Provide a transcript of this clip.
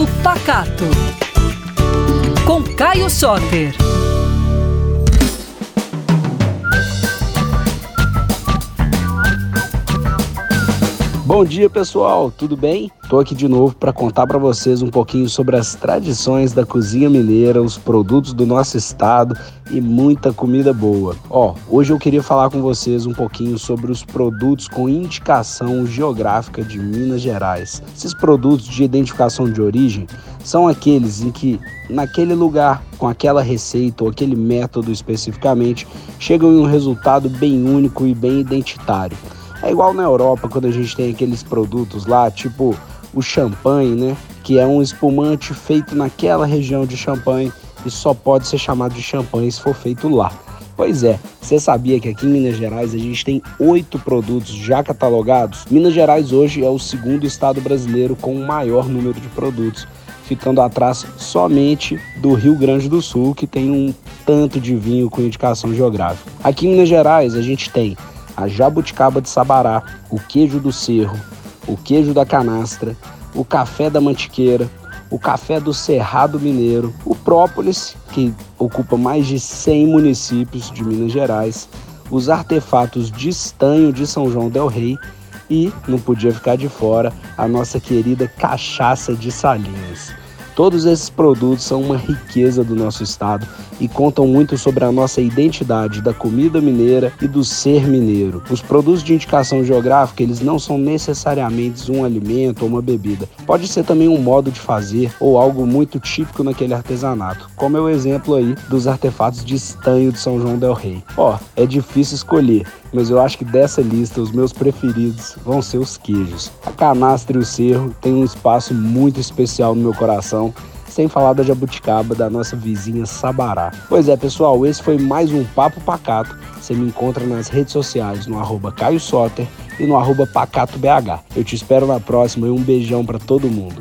Papo Pacato. Com Caio Soter. Bom dia, pessoal. Tudo bem? Estou aqui de novo para contar para vocês um pouquinho sobre as tradições da cozinha mineira, os produtos do nosso estado e muita comida boa. Ó, hoje eu queria falar com vocês um pouquinho sobre os produtos com indicação geográfica de Minas Gerais. Esses produtos de identificação de origem são aqueles em que naquele lugar, com aquela receita ou aquele método especificamente, chegam em um resultado bem único e bem identitário. É igual na Europa, quando a gente tem aqueles produtos lá, tipo o champanhe, né? Que é um espumante feito naquela região de champanhe e só pode ser chamado de champanhe se for feito lá. Pois é, você sabia que aqui em Minas Gerais a gente tem oito produtos já catalogados? Minas Gerais hoje é o segundo estado brasileiro com o maior número de produtos, ficando atrás somente do Rio Grande do Sul, que tem um tanto de vinho com indicação geográfica. Aqui em Minas Gerais a gente tem a jabuticaba de Sabará, o queijo do cerro, o queijo da canastra, o café da mantiqueira, o café do Cerrado Mineiro, o própolis, que ocupa mais de 100 municípios de Minas Gerais, os artefatos de estanho de São João del Rei e, não podia ficar de fora, a nossa querida cachaça de Salinhas. Todos esses produtos são uma riqueza do nosso estado e contam muito sobre a nossa identidade da comida mineira e do ser mineiro. Os produtos de indicação geográfica, eles não são necessariamente um alimento ou uma bebida. Pode ser também um modo de fazer ou algo muito típico naquele artesanato, como é o exemplo aí dos artefatos de estanho de São João del Rei. Ó, é difícil escolher, mas eu acho que dessa lista os meus preferidos vão ser os queijos. A canastra e o cerro têm um espaço muito especial no meu coração sem falar da jabuticaba da nossa vizinha Sabará. Pois é, pessoal, esse foi mais um Papo Pacato. Você me encontra nas redes sociais no arroba Caio Soter e no arroba PacatoBH. Eu te espero na próxima e um beijão para todo mundo.